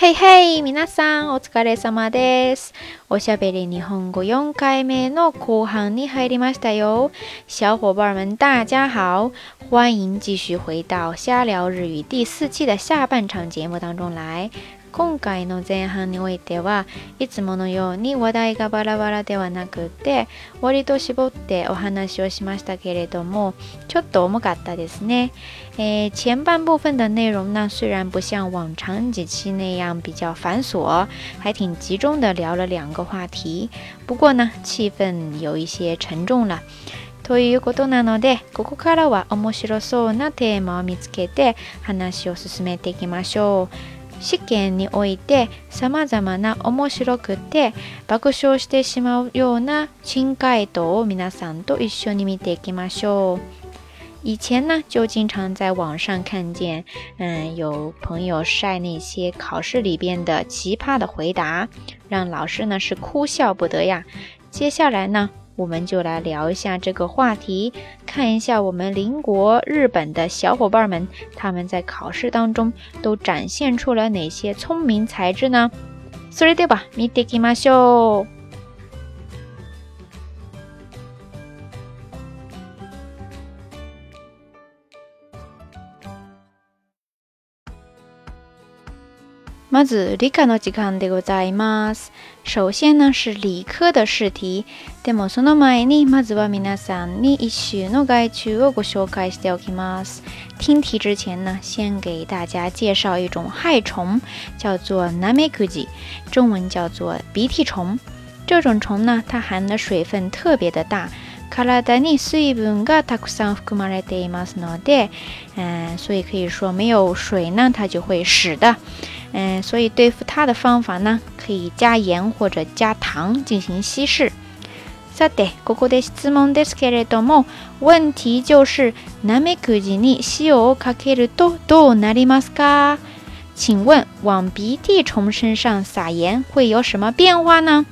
ヘイヘイ皆さんお疲れ様です。おしゃべり日本語4回目の後半に入りましたよ。小伙伴们大家好，欢迎继续回到下聊日语第四期的下半场节目当中来。今回の前半においてはいつものように話題がバラバラではなくて割と絞ってお話をしましたけれどもちょっと重かったですね。えー、前半部分的内容呢，虽然不像往常几期那样比较繁琐，还挺集中的聊了两个话题，不过呢气氛有一些沉重了。ということなのでここからは面白そうなテーマを見つけて話を進めていきましょう。試験において様々な面白くて爆笑してしまうような新回答を皆さんと一緒に見ていきましょう。以前呢，就经常在网上看见，嗯，有朋友晒那些考试里边的奇葩的回答，让老师呢是哭笑不得呀。接下来呢，我们就来聊一下这个话题，看一下我们邻国日本的小伙伴们，他们在考试当中都展现出了哪些聪明才智呢？それでは、見ていきましょう。まず理科の時間でございます。首先呢是理科的試題。でもその前にまずは皆さんに一周の外注をご紹介しておきます。听题之前呢，先给大家介绍一种害虫，叫做 namekuji，中文叫做鼻涕虫。这种虫呢，它含的水分特别的大。体に水分がたくさん含まれていますので，嗯、呃，所以可以说没有水呢，它就会死的。嗯，所以对付它的方法呢，可以加盐或者加糖进行稀释。啥的，狗狗的做梦的斯克雷多梦。问题就是南美克吉尼西欧卡克的多多哪里吗？卡？请问往鼻涕虫身上撒盐会有什么变化呢？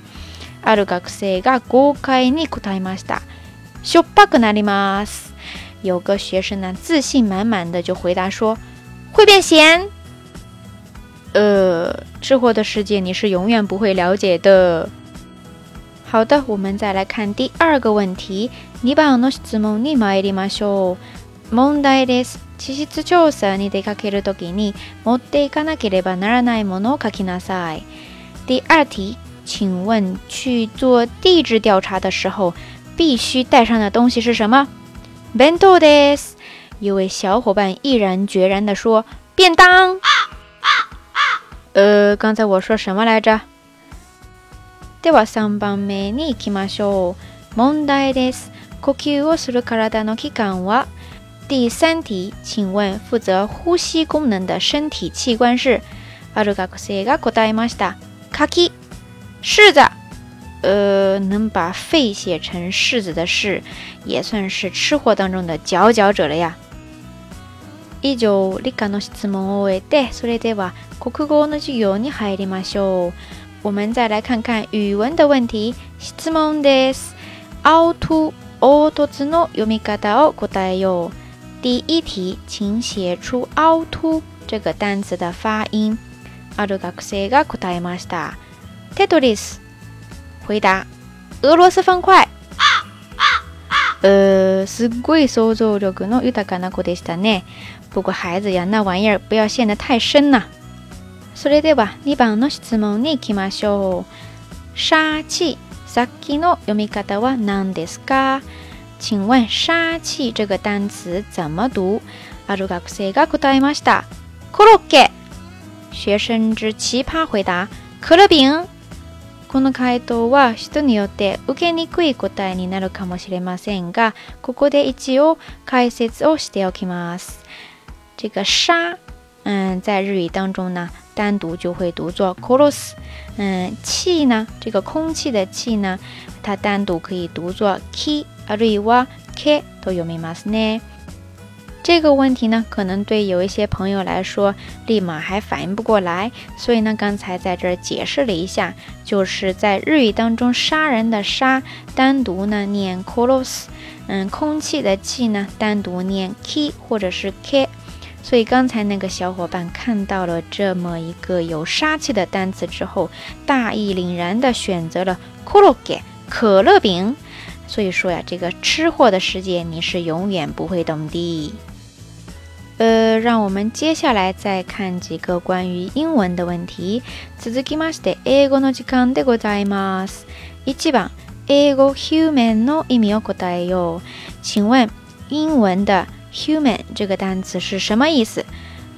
ある学生が公開に答えました。しょっぱくなります。有个学生呢，自信满满的就回答说，会变咸。呃，吃货的世界你是永远不会了解的。好的，我们再来看第二个问题。2番の質問に参りましょう。問題です。地質調査に出かけるときに持っていかなければならないものを書きなさい。第二题，请问去做地质调查的时候必须带上的东西是什么？弁当です。一位小伙伴毅然决然的说：便当。呃，刚才我说什么来着？では三番目に行きましょう。問題です。呼吸をする体の器官は？第三题，请问负责呼吸功能的身体器官是？あるがこせが答えました。柿子。呃，能把肺写成柿子的柿，也算是吃货当中的佼佼者了呀。以上理科の質問を終えてそれでは国語の授業に入りましょう我们再来看看语文的问题質問です凹凸凹凸の読み方を答えよう第一题请写出凹凸这个单词的发音ある学生が答えましたテトリス回答俄罗斯方块呃，すごい想像力の豊かな子でしたね。不过孩子呀，那玩意儿不要陷得太深呐。それでは2番の質問に行きましょう。杀气，さっきの読み方は何ですか？请问“杀气”这个单词怎么读？ある学生が答えました。コロッケ。学生之奇葩回答：可乐饼。この回答は人によって受けにくい答えになるかもしれませんが、ここで一応解説をしておきます。这个杀，嗯，在日语当中呢，单独就会读作 koros。嗯，气呢，这个空气的气呢，它单独可以读作 ki，あるいは ke と読みますね。这个问题呢，可能对有一些朋友来说立马还反应不过来，所以呢，刚才在这儿解释了一下，就是在日语当中，杀人的杀单独呢念 k o r o s 嗯，空气的气呢单独念 ki 或者是 k 所以刚才那个小伙伴看到了这么一个有杀气的单词之后，大义凛然地选择了 koolage 可乐饼，所以说呀，这个吃货的世界你是永远不会懂的。呃，让我们接下来再看几个关于英文的问题。次々きました。英語の時間で答えます。一問。英語 human の意味を答えよ。请问英文的 human 这个单词是什么意思？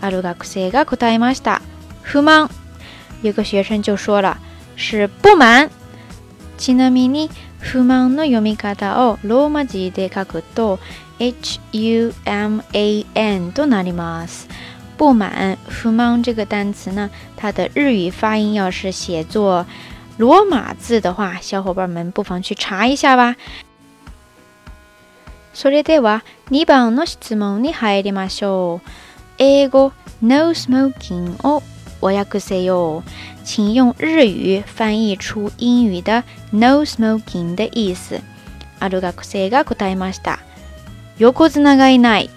ある学生が答えました。不満。有个学生就说了是不满。ちなみに不満の読み方をローマ字で書くと human となります。不满、不満这个单词呢，它的日语发音要是写作罗马字的话，小伙伴们不妨去查一下吧。それでは2番の質問に入りましょう。英語 No smoking をお訳せよう。请用日语翻译出英语的 “no smoking” 的意思。ある学生が答えました。横綱がいない。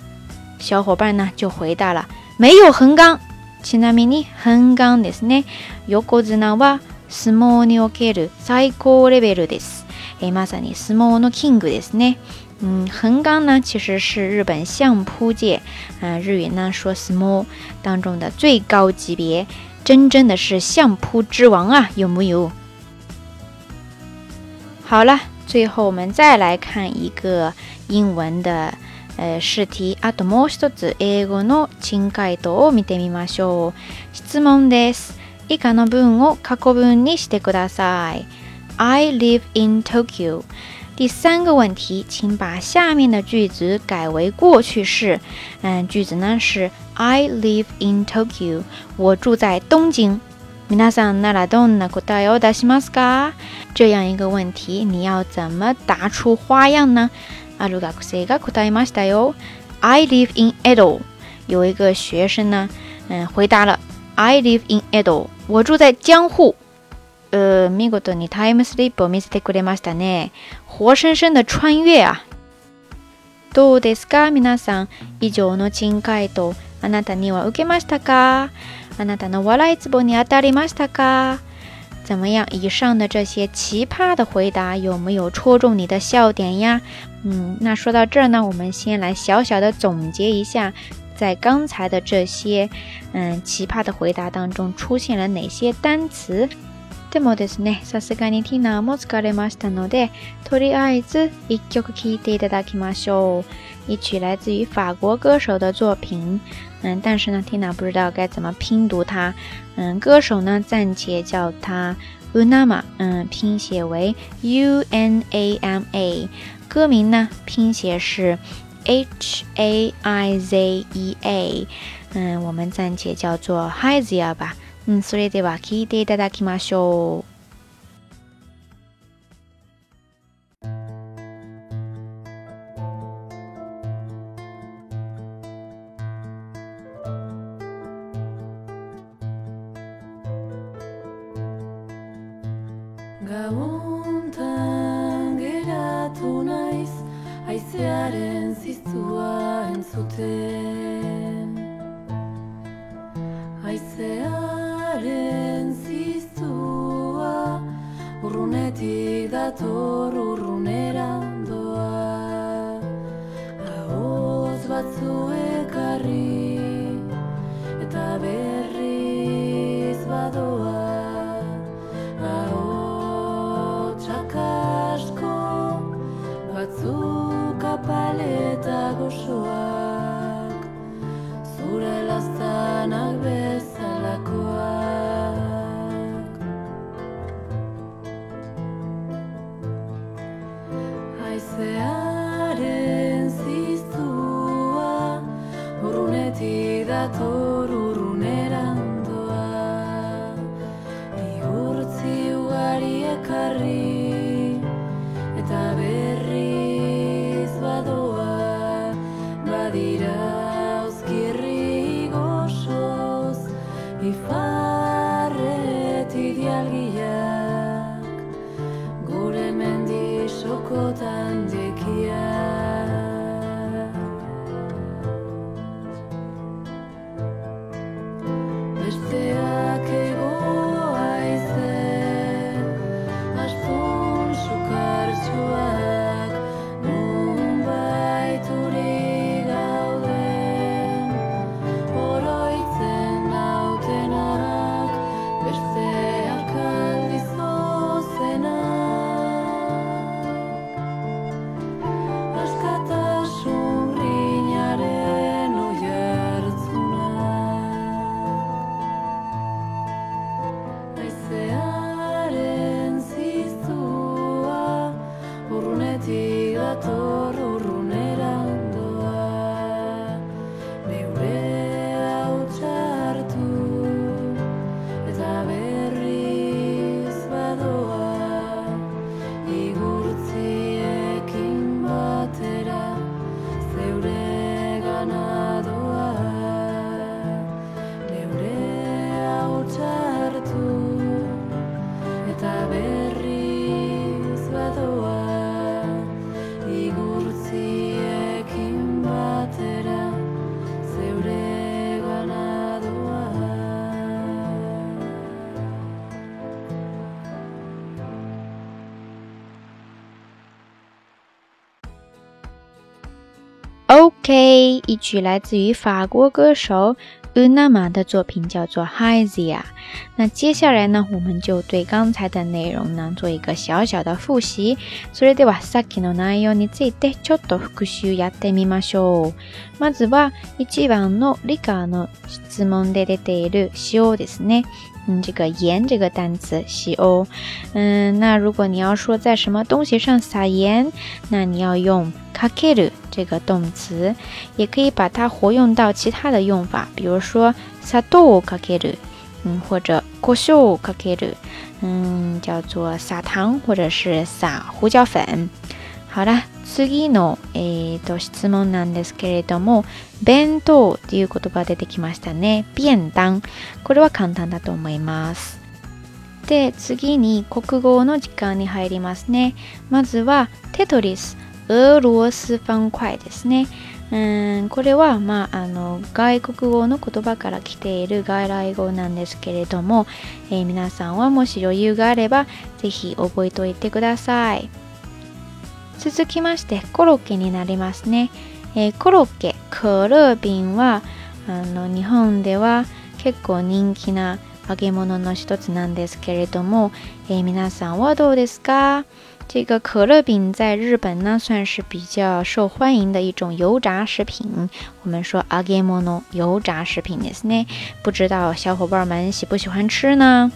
小伙伴呢就回答了没有横纲。”ちなみに横杠ですね。横綱は相撲における最高レベルです。えまさに相撲のキングですね。嗯，横纲呢其实是日本向铺戒啊，日语呢说 s m l 当中的最高级别。真真的是相扑之王啊，有木有？好了，最后我们再来看一个英文的呃试题あともう一つ英語の真解答を見てみましょう。質問です。以下の文を過去文にしてください。I live in Tokyo。第三个问题，请把下面的句子改为过去式。嗯，句子呢是。I live in Tokyo 我住在东京皆さんならどんな答えを出しますか这样一个问题你要怎么答出花样呢ある学生が答えましたよ I live in Edo 有一个学生呢回答了 I live in Edo 我住在江户呃見事にタイムスリップを見せてくれましたね活生生的穿越啊どうですか皆さん以上の珍回答あなたには受けましたか。あなたの笑いはつごに当たりましたか。怎么样？以上的这些奇葩的回答有没有戳中你的笑点呀？嗯，那说到这儿呢，我们先来小小的总结一下，在刚才的这些嗯奇葩的回答当中出现了哪些单词？でもですね、さすがにティナーも疲れましたので、とりあえず一曲聴いていただきましょう。一曲来自于法国歌手的作品。嗯，但是呢，蒂娜不知道该怎么拼读它。嗯，歌手呢暂且叫它 Unama，嗯，拼写为 U N A M A。歌名呢拼写是 H A I Z E A，嗯，我们暂且叫做 Hizia 吧。うん、それでは聞いていただきましょう。Gauntan geratu naiz, aizearen ziztua entzuten. Aizea hortik dator urrunera doa Ahoz batzuen zearen ziztua urrunetik dator. OK，一曲来自于法国歌手 Unam 的作品叫做《h z i a 那接下来呢，我们就对刚才的内容呢做一个小小的复习。それではさっきの内容についてちょっと復習やってみましょう。まずは一番のリカの。しもうでででるしオですね。嗯，这个盐这个单词，しオ。嗯，那如果你要说在什么东西上撒盐，那你要用かける这个动词，也可以把它活用到其他的用法，比如说撒豆かける，嗯，或者こしょかける，嗯，叫做撒糖或者是撒胡椒粉。好了。次の、えーと、質問なんですけれども、弁当っていう言葉出てきましたね。便当。これは簡単だと思います。で、次に国語の時間に入りますね。まずはテトリス、俄罗斯方块ですね。うんこれは、まあ、あの外国語の言葉から来ている外来語なんですけれども、えー、皆さんはもし余裕があればぜひ覚えておいてください。続きましてコロッケになりますね、えー、コロッケー乐ンはあの日本では結構人気な揚げ物の一つなんですけれども、えー、皆さんはどうですか这个可乐饼在日本呢算是比较受欢迎的一种油炸食品。我们说揚げ物油炸食品ですね。不知道小伙伴们喜不喜欢吃呢？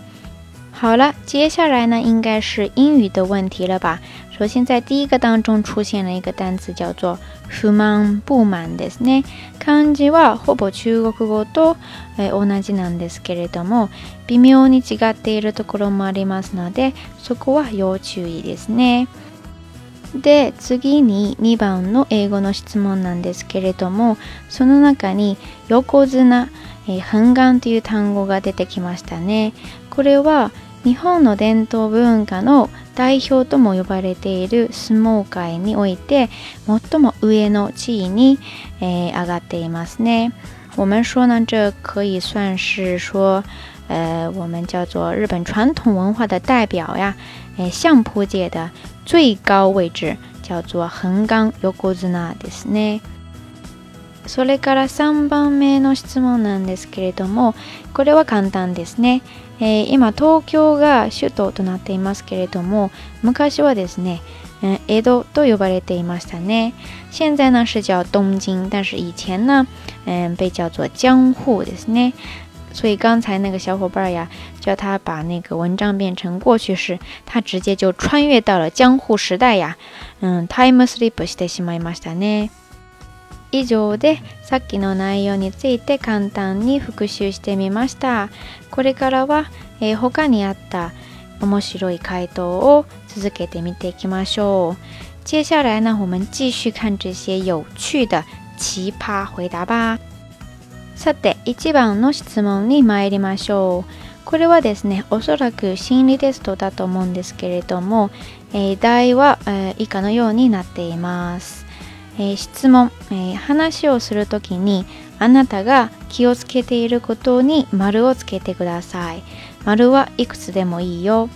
好了，接下来呢应该是英语的问题了吧？首先在第一个当中出现了一个单词叫做不満不満ですね。漢字はほぼ中国語と、え同じなんですけれども、微妙に違っているところもありますので、そこは要注意ですね。で、次に2番の英語の質問なんですけれども、その中に横綱、えー、半眼という単語が出てきましたね。これは日本の伝統文化の代表とも呼ばれている相撲界において最も上の地位に、えー、上がっていますね。我们说呢，这可以算是说，呃，我们叫做日本传统文化的代表呀，诶，相扑界的最高位置叫做横綱横綱ですね。それから3番目の質問なんですけれども、これは簡単ですね。えー、今東京が首都となっていますけれども昔はですね江戸と呼ばれていましたね。現在呢是叫东京，但是以前呢，被叫做江户ですね。所以刚才那个小伙伴呀，叫他把那个文章变成过去式，他直接就穿越到了江户时代呀。嗯、タイムスリップしてしまいましたね。以上でさっきの内容について簡単に復習してみましたこれからは、えー、他にあった面白い回答を続けてみていきましょう接下来呢我们继续看这些有趣的奇葩回答吧さて1番の質問に参りましょうこれはですねおそらく心理テストだと思うんですけれども、えー、題は、えー、以下のようになっていますえー、質問、えー、話をするときにあなたが気をつけていることに丸をつけてください。丸はいくつでもいいよ。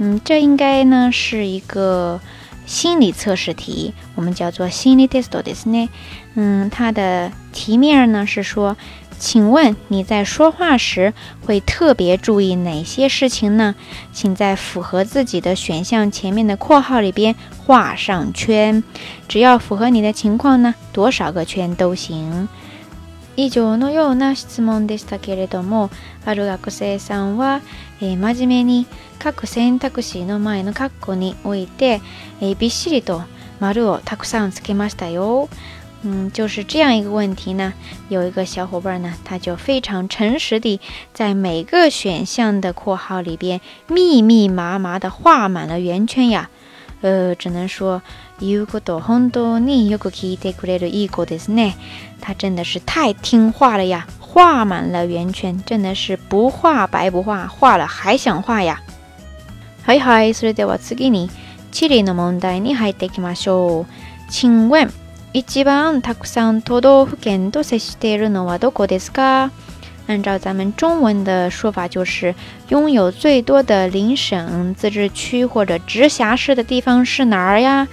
嗯，这应该呢是一个心理测试题，我们叫做心理 test ですね。嗯，它的题面呢是说请问你在说话时会特别注意哪些事情呢？请在符合自己的选项前面的括号里边画上圈，只要符合你的情况呢，多少个圈都行。以上のような質問でしたけれども、ある学生さんはえ真面目に各選択肢の前の括弧においてえびっしりと丸をたくさんつけましたよ。嗯，就是这样一个问题呢。有一个小伙伴呢，他就非常诚实地在每个选项的括号里边密密麻麻地画满了圆圈呀。呃，只能说有个多很多，你有个期待，苦来了一个的是呢。他真的是太听话了呀，画满了圆圈，真的是不画白不画，画了还想画呀。好，それでは次に次の問題に入ってきましょう。请问。一番たくさん都道府県と接しているのはどこですか？按照咱们中文的说法，就是拥有最多的省、自治区或者直辖市的地方是哪儿呀？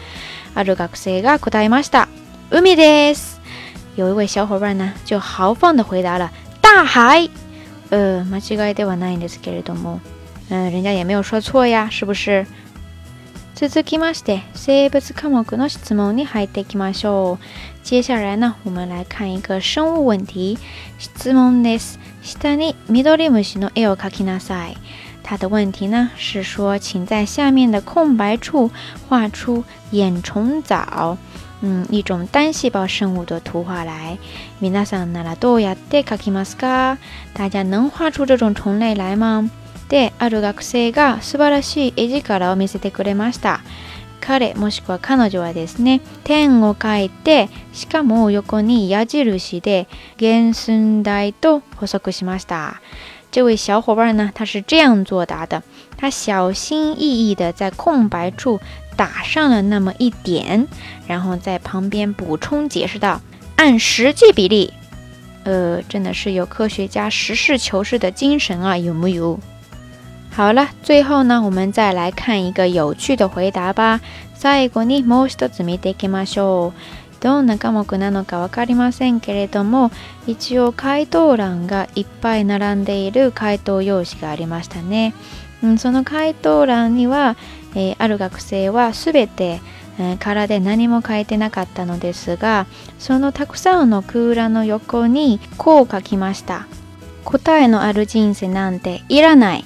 アフロガクセガクダイマスター、ウミです。有一位小伙伴呢，就豪放的回答了：“大海。”、うん、マジガイでわないですけれども、嗯，人家也没有说错呀，是不是？続きまして、生物科目の質問に入ってきましょう。接下来呢，我们来看一个生物问题。質問です。下に緑虫の絵を描きなさい。它的问题呢是说，请在下面的空白处画出眼虫藻，嗯，一种单细胞生物的图画来。皆さん、ならどうやって描きますか？大家能画出这种虫类来吗？である学生が素晴らしい絵力を見せてくれました。彼もしくは彼女はですね、点を書いて、しかも横に矢印で原寸大と補足しました。这位小伙伴呢，他是这样作答的：他小心翼翼地在空白处打上了那么一点，然后在旁边补充解释道：“按实际比例。”呃，真的是有科学家实事求是的精神啊，有木有？好了，最后呢，我们再来看一个有趣的回答吧。最後にもう一つ見ていきましょう。どんな科目なのか分かりませんけれども、一応回答欄がいっぱい並んでいる回答用紙がありましたね。うん、その回答欄には、えー、ある学生は全て空で何も書いてなかったのですがそのたくさんの空欄の横にこう書きました答えのある人生なんていらない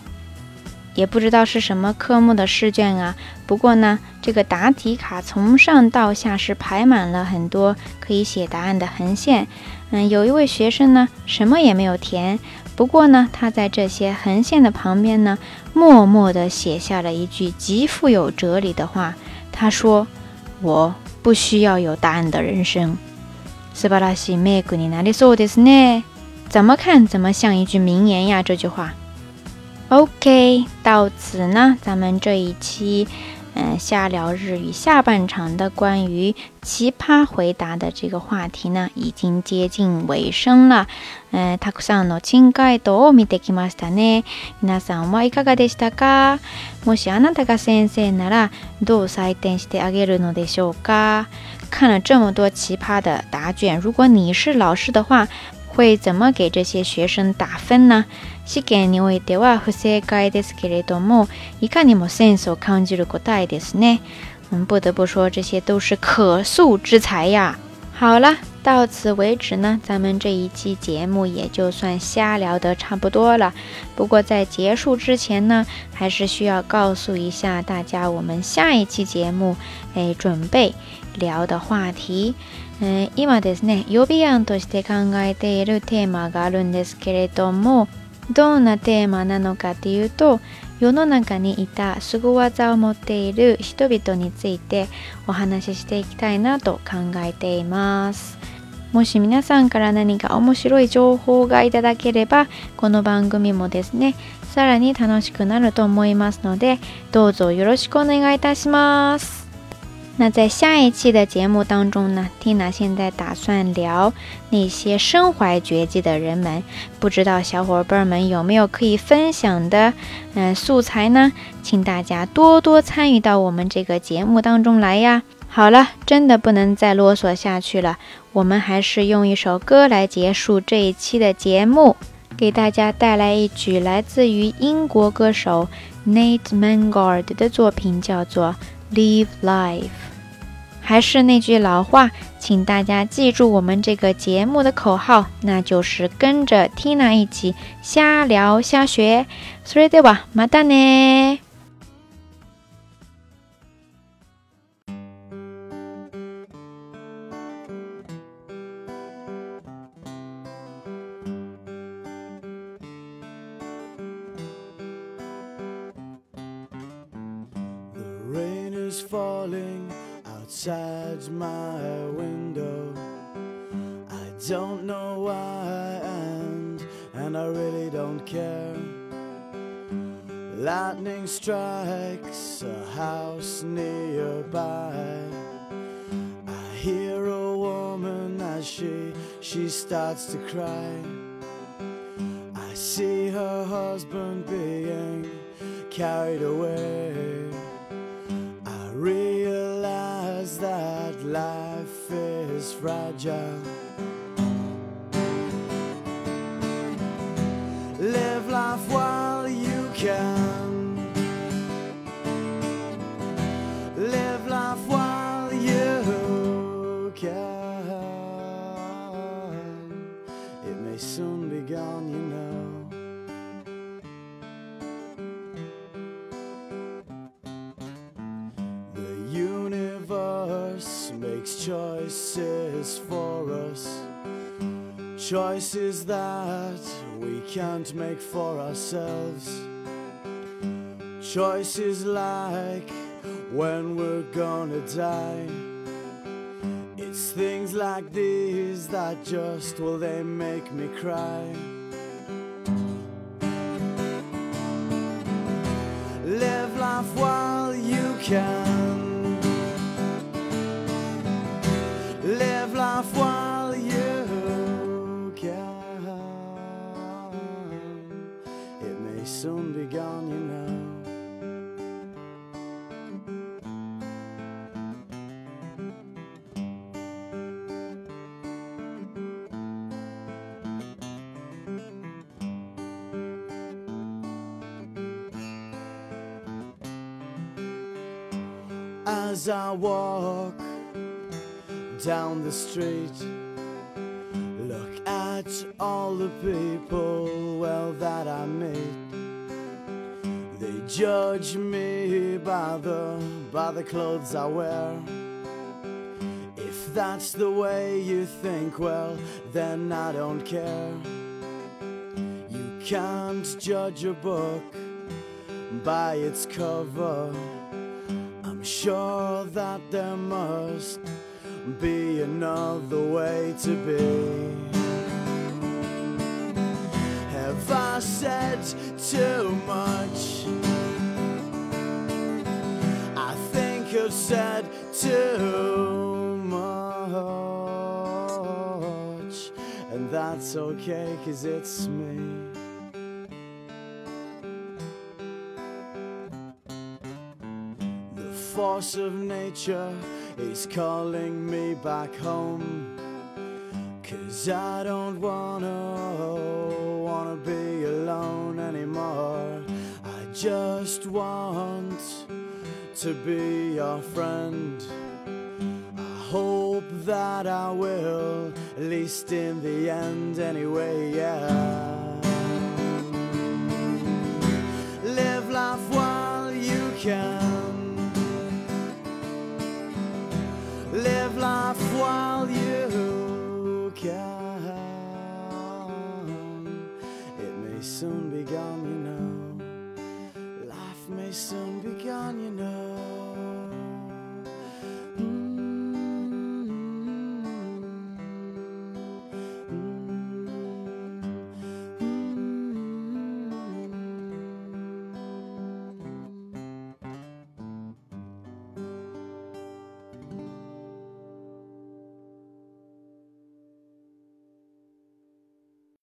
也不知道是什么科目的试卷啊。不过呢，这个答题卡从上到下是排满了很多可以写答案的横线。嗯，有一位学生呢，什么也没有填。不过呢，他在这些横线的旁边呢，默默地写下了一句极富有哲理的话。他说：“我不需要有答案的人生。”斯巴达西麦古尼纳迪索德斯内，怎么看怎么像一句名言呀！这句话。OK，到此呢，咱们这一期，嗯，瞎聊日语下半场的关于奇葩回答的这个话题呢，已经接近尾声了。嗯，たくさんの真解読を見てきましたね。皆さんはいかがでしたか？もしあなたが先生ならどう採点してあげるのでしょうか？看了这么多奇葩的答卷，如果你是老师的话。会怎么给这些学生打分呢？試験においては不正解ですけれども、いかにもセンスを感じる答えですね。嗯，不得不说，这些都是可塑之才呀。好了，到此为止呢，咱们这一期节目也就算瞎聊得差不多了。不过在结束之前呢，还是需要告诉一下大家，我们下一期节目，哎，准备聊的话题。え今ですね予備案として考えているテーマがあるんですけれどもどんなテーマなのかっていうと世の中にいた凄技を持っている人々についてお話ししていきたいなと考えていますもし皆さんから何か面白い情報がいただければこの番組もですねさらに楽しくなると思いますのでどうぞよろしくお願いいたします那在下一期的节目当中呢，蒂娜现在打算聊那些身怀绝技的人们，不知道小伙伴们有没有可以分享的，嗯，素材呢？请大家多多参与到我们这个节目当中来呀！好了，真的不能再啰嗦下去了，我们还是用一首歌来结束这一期的节目，给大家带来一曲来自于英国歌手 Nate Manguard 的作品，叫做《Live Life》。还是那句老话，请大家记住我们这个节目的口号，那就是跟着 Tina 一起瞎聊瞎学。それでは、またね。house nearby. I hear a woman as she she starts to cry. I see her husband being carried away. I realize that life is fragile. makes choices for us. Choices that we can't make for ourselves. Choices like when we're gonna die. It's things like these that just, will they make me cry. Live life while you can. as I walk down the street. Look at all the people, well, that I meet. They judge me by the, by the clothes I wear. If that's the way you think, well, then I don't care. You can't judge a book by its cover sure that there must be another way to be. Have I said too much? I think I've said too much, and that's okay, cause it's me. force of nature is calling me back home. Cause I don't wanna, wanna be alone anymore. I just want to be your friend. I hope that I will, at least in the end, anyway, yeah. soon begun, you know.